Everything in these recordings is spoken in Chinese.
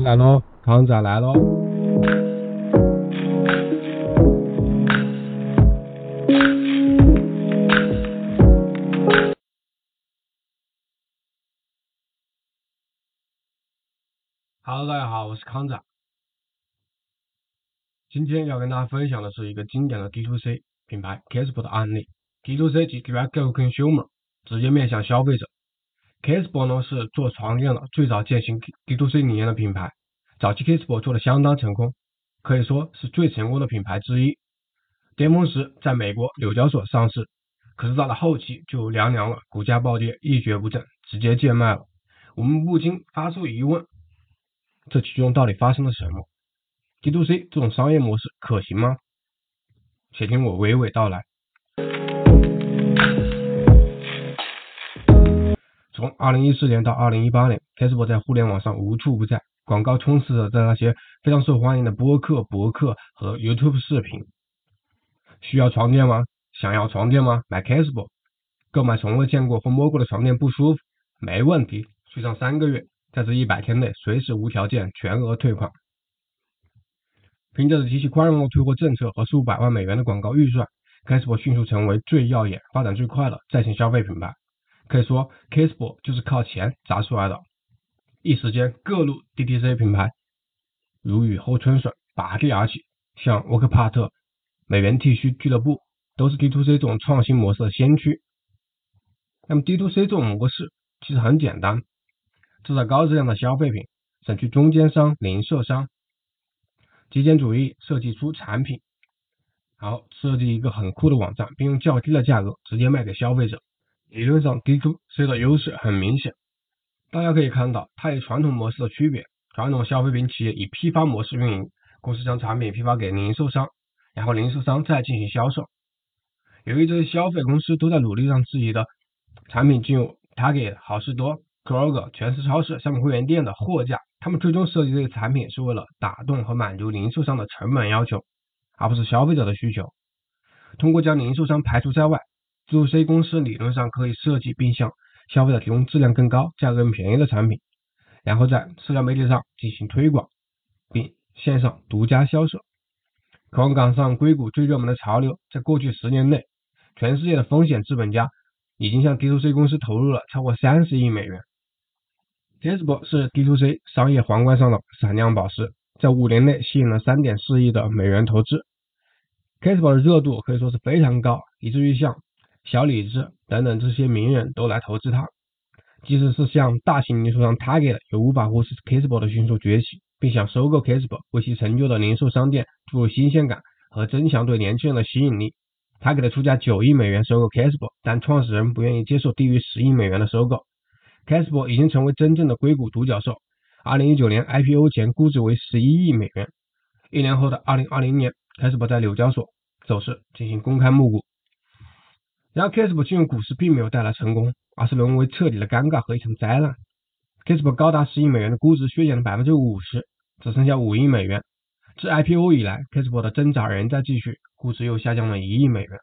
来喽，康仔来喽。Hello，大家好，我是康仔。今天要跟大家分享的是一个经典的 D to C 品牌 Casper 的案例。D to C 即 Direct to Consumer，直接面向消费者。Casper 呢是做床垫的最早践行 DTC 理念的品牌，早期 Casper 做的相当成功，可以说是最成功的品牌之一。巅峰时在美国纽交所上市，可是到了后期就凉凉了，股价暴跌，一蹶不振，直接贱卖了。我们不禁发出疑问：这其中到底发生了什么？DTC 这种商业模式可行吗？且听我娓娓道来。从二零一四年到二零一八年，Casper 在互联网上无处不在，广告充斥着在那些非常受欢迎的播客、博客和 YouTube 视频。需要床垫吗？想要床垫吗？买 Casper。购买从未见过或摸过的床垫不舒服？没问题，睡上三个月，在这一百天内随时无条件全额退款。凭借着极其宽容的退货政策和数百万美元的广告预算，Casper 迅速成为最耀眼、发展最快的在线消费品牌。可以说，Casper 就是靠钱砸出来的。一时间，各路 DTC 品牌如雨后春笋，拔地而起。像沃克帕特、美元剃须俱乐部都是 D2C 这种创新模式的先驱。那么 D2C 这种模式其实很简单，制造高质量的消费品，省去中间商、零售商，极简主义设计出产品，然后设计一个很酷的网站，并用较低的价格直接卖给消费者。理论上，D2C 的优势很明显，大家可以看到它与传统模式的区别。传统消费品企业以批发模式运营，公司将产品批发给零售商，然后零售商再进行销售。由于这些消费公司都在努力让自己的产品进入 Target、好事多、Kroger、全市超市、商品会员店的货架，他们最终设计这些产品是为了打动和满足零售商的成本要求，而不是消费者的需求。通过将零售商排除在外。Dtoc 公司理论上可以设计并向消费者提供质量更高、价格更便宜的产品，然后在社交媒体上进行推广，并线上独家销售。渴望赶上硅谷最热门的潮流，在过去十年内，全世界的风险资本家已经向 D2C 公司投入了超过三十亿美元。Casper 是 D2C 商业皇冠上的闪亮宝石，在五年内吸引了三点四亿的美元投资。Casper 的热度可以说是非常高，以至于像小李子等等这些名人都来投资它，即使是像大型零售商 Target 也无法忽视 Casper 的迅速崛起，并想收购 Casper，为其成就的零售商店注入新鲜感和增强对年轻人的吸引力。他给了出价九亿美元收购 Casper，但创始人不愿意接受低于十亿美元的收购。Casper 已经成为真正的硅谷独角兽。二零一九年 IPO 前估值为十一亿美元，一年后的二零二零年，Casper 在纽交所走势进行公开募股。然而，Casper 进入股市并没有带来成功，而是沦为彻底的尴尬和一场灾难。Casper 高达十亿美元的估值削减了百分之五十，只剩下五亿美元。自 IPO 以来，Casper 的挣扎仍在继续，估值又下降了一亿美元。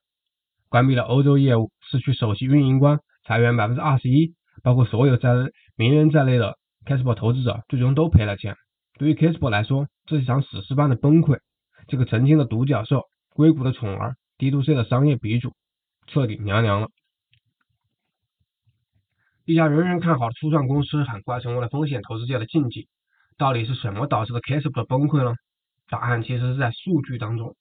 关闭了欧洲业务，失去首席运营官，裁员百分之二十一，包括所有在名人在内的 Casper 投资者最终都赔了钱。对于 Casper 来说，这是一场史诗般的崩溃。这个曾经的独角兽，硅谷的宠儿，D2C 的商业鼻祖。彻底凉凉了。一家人人看好的初创公司，很快成为了风险投资界的禁忌。到底是什么导致的 Casper 的崩溃呢？答案其实是在数据当中。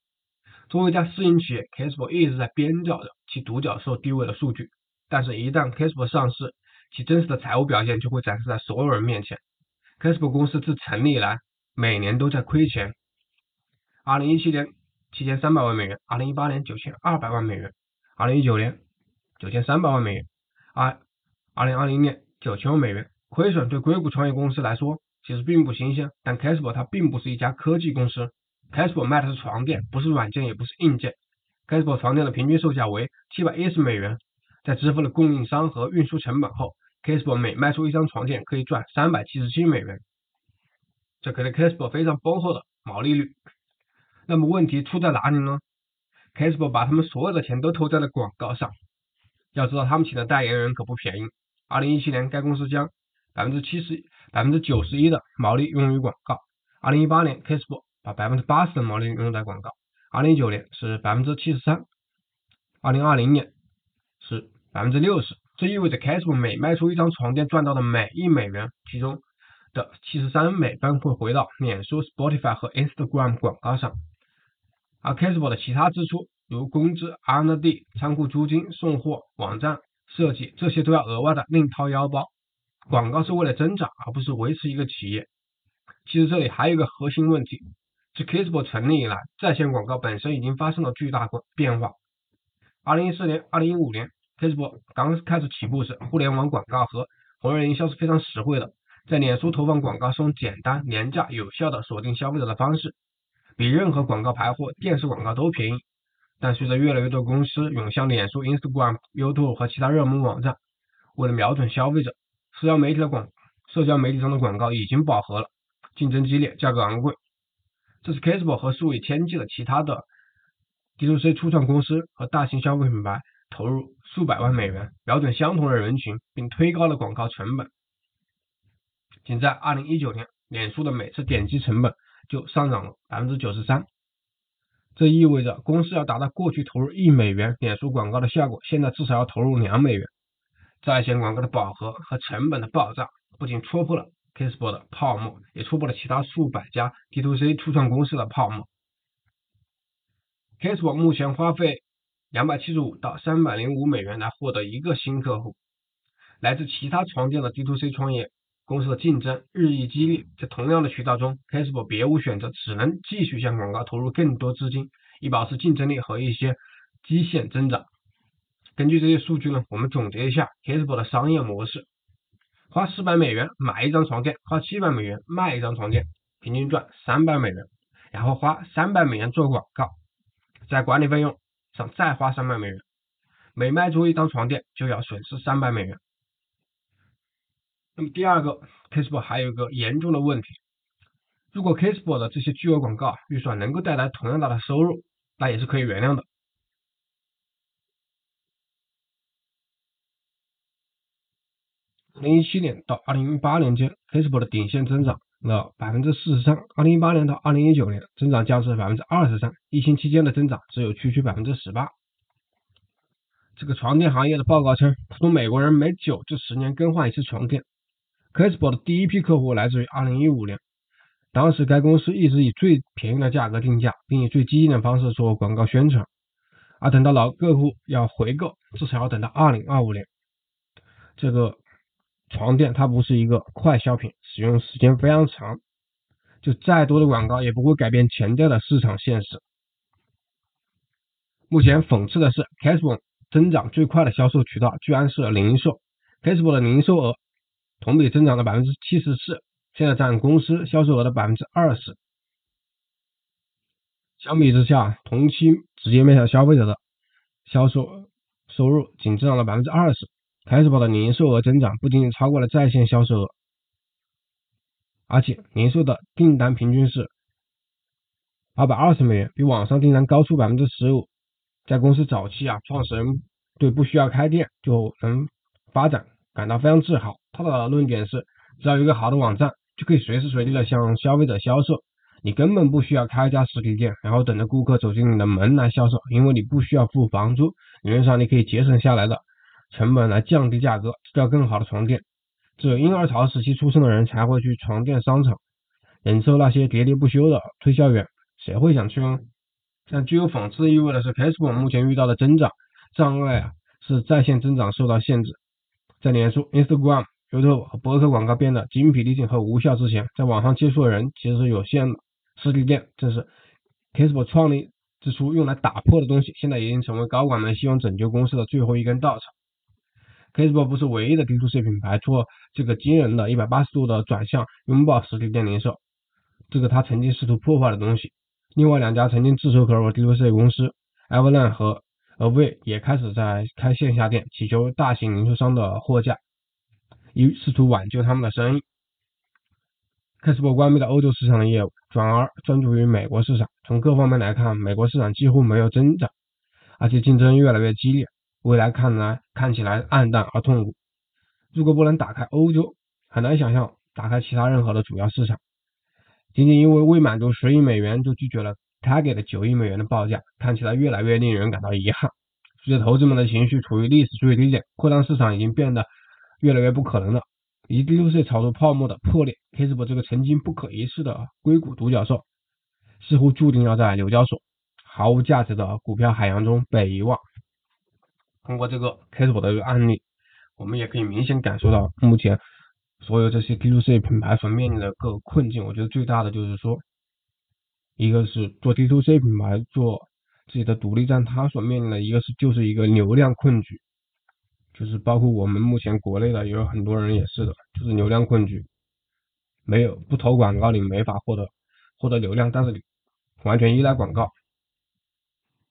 作为一家私营企业，Casper 一直在编造着其独角兽地位的数据。但是，一旦 Casper 上市，其真实的财务表现就会展示在所有人面前。Casper 公司自成立以来，每年都在亏钱。二零一七年七千三百万美元，二零一八年九千二百万美元。二零一九年九千三百万美元，二二零二零年九千万美元亏损，对硅谷创业公司来说其实并不新鲜。但 Casper 它并不是一家科技公司，Casper 卖的是床垫，不是软件，也不是硬件。Casper 床垫的平均售价为七百一十美元，在支付了供应商和运输成本后，Casper 每卖出一张床垫可以赚三百七十七美元，这给了 Casper 非常丰厚的毛利率。那么问题出在哪里呢？Casper 把他们所有的钱都投在了广告上，要知道他们请的代言人可不便宜。二零一七年，该公司将百分之七十、百分之九十一的毛利用于广告。二零一八年，Facebook 把百分之八十的毛利用在广告。二零一九年是百分之七十三，二零二零年是百分之六十。这意味着 Facebook 每卖出一张床垫赚到的每一美元，其中的七十三美分会回到脸书、Spotify 和 Instagram 广告上。而 Facebook 的其他支出，如工资、R&D、仓库租金、送货、网站设计，这些都要额外的另掏腰包。广告是为了增长，而不是维持一个企业。其实这里还有一个核心问题：自 Facebook 成立以来，在线广告本身已经发生了巨大变化。二零一四年、二零一五年，Facebook 刚开始起步时，互联网广告和红人营销是非常实惠的，在脸书投放广告是用简单、廉价、有效的锁定消费者的方式。比任何广告牌或电视广告都便宜，但随着越来越多公司涌向脸书、Instagram、YouTube 和其他热门网站，为了瞄准消费者，社交媒体的广社交媒体上的广告已经饱和了，竞争激烈，价格昂贵。这是 Facebook 和数以千计的其他的 D2C 初创公司和大型消费品牌投入数百万美元，瞄准相同的人群，并推高了广告成本。仅在2019年，脸书的每次点击成本。就上涨了百分之九十三，这意味着公司要达到过去投入一美元脸书广告的效果，现在至少要投入两美元。在线广告的饱和和成本的爆炸，不仅戳破了 Facebook 的泡沫，也戳破了其他数百家 D2C 初创公司的泡沫。Facebook 目前花费两百七十五到三百零五美元来获得一个新客户，来自其他床垫的 D2C 创业。公司的竞争日益激烈，在同样的渠道中，Facebook 别无选择，只能继续向广告投入更多资金，以保持竞争力和一些基线增长。根据这些数据呢，我们总结一下 Facebook 的商业模式：花四百美元买一张床垫，花七百美元卖一张床垫，平均赚三百美元，然后花三百美元做广告，在管理费用上再花三百美元，每卖出一张床垫就要损失三百美元。那么第二个，Facebook 还有一个严重的问题，如果 Facebook 的这些巨额广告预算能够带来同样大的收入，那也是可以原谅的。二零一七年到二零一八年间，Facebook 的顶线增长了百分之四十三，二零一八年到二零一九年增长降至百分之二十三，疫情期间的增长只有区区百分之十八。这个床垫行业的报告称，普通美国人每九至十年更换一次床垫。Facebook 的第一批客户来自于2015年，当时该公司一直以最便宜的价格定价，并以最激进的方式做广告宣传。而等到老客户要回购，至少要等到2025年。这个床垫它不是一个快消品，使用时间非常长，就再多的广告也不会改变潜在的市场现实。目前讽刺的是，Casper 增长最快的销售渠道居然是零售 Casper 的零售额。同比增长了百分之七十四，现在占公司销售额的百分之二十。相比之下，同期直接面向消费者的销售收入仅增长了百分之二十。开始宝的零售额增长不仅仅超过了在线销售额，而且零售的订单平均是八百二十美元，比网上订单高出百分之十五。在公司早期啊，创始人对不需要开店就能发展感到非常自豪。他的论点是，只要有一个好的网站，就可以随时随地的向消费者销售。你根本不需要开一家实体店，然后等着顾客走进你的门来销售，因为你不需要付房租。理论上，你可以节省下来的成本来降低价格，制造更好的床垫。只有婴儿潮时期出生的人才会去床垫商场，忍受那些喋喋不休的推销员，谁会想去呢？但具有讽刺意味的是，Facebook 目前遇到的增长障碍啊，是在线增长受到限制，在脸书、Instagram。随着博客广告变得精疲力尽和无效之前，在网上接触的人其实是有限的。实体店正是 Facebook 创立之初用来打破的东西，现在已经成为高管们希望拯救公司的最后一根稻草。Facebook 不是唯一的 D2C 品牌做这个惊人的一百八十度的转向，拥抱实体店零售，这个他曾经试图破坏的东西。另外两家曾经炙手可热的 D2C 公司 a v a l a n 和 Away 也开始在开线下店，祈求大型零售商的货架。以试图挽救他们的生意。Facebook 关闭了欧洲市场的业务，转而专注于美国市场。从各方面来看，美国市场几乎没有增长，而且竞争越来越激烈，未来看来看起来暗淡而痛苦。如果不能打开欧洲，很难想象打开其他任何的主要市场，仅仅因为未满足十亿美元就拒绝了他给的九亿美元的报价，看起来越来越令人感到遗憾。随着投资们的情绪处于历史最低点，扩张市场已经变得越来越不可能了。以 D2C 炒作泡沫的破裂，Facebook 这个曾经不可一世的硅谷独角兽，似乎注定要在纽交所毫无价值的股票海洋中被遗忘。通过这个 Facebook 的一个案例，我们也可以明显感受到目前。所有这些 D2C 品牌所面临的各个困境，我觉得最大的就是说，一个是做 D2C 品牌做自己的独立站，它所面临的一个是就是一个流量困局，就是包括我们目前国内的也有很多人也是的，就是流量困局，没有不投广告你没法获得获得流量，但是你完全依赖广告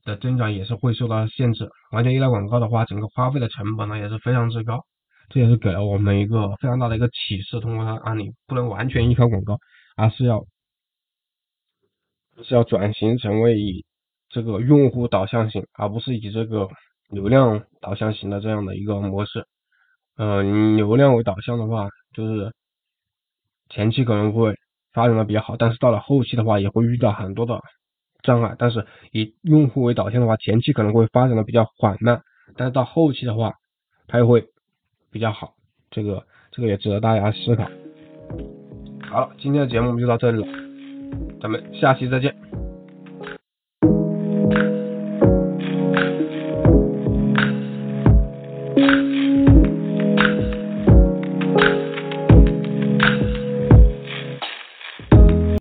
的增长也是会受到限制，完全依赖广告的话，整个花费的成本呢也是非常之高。这也是给了我们一个非常大的一个启示，通过它案例，不能完全依靠广告，而是要是要转型成为以这个用户导向型，而不是以这个流量导向型的这样的一个模式。嗯，流量为导向的话，就是前期可能会发展的比较好，但是到了后期的话，也会遇到很多的障碍。但是以用户为导向的话，前期可能会发展的比较缓慢，但是到后期的话，它又会。比较好，这个这个也值得大家思考。好了，今天的节目就到这里了，咱们下期再见。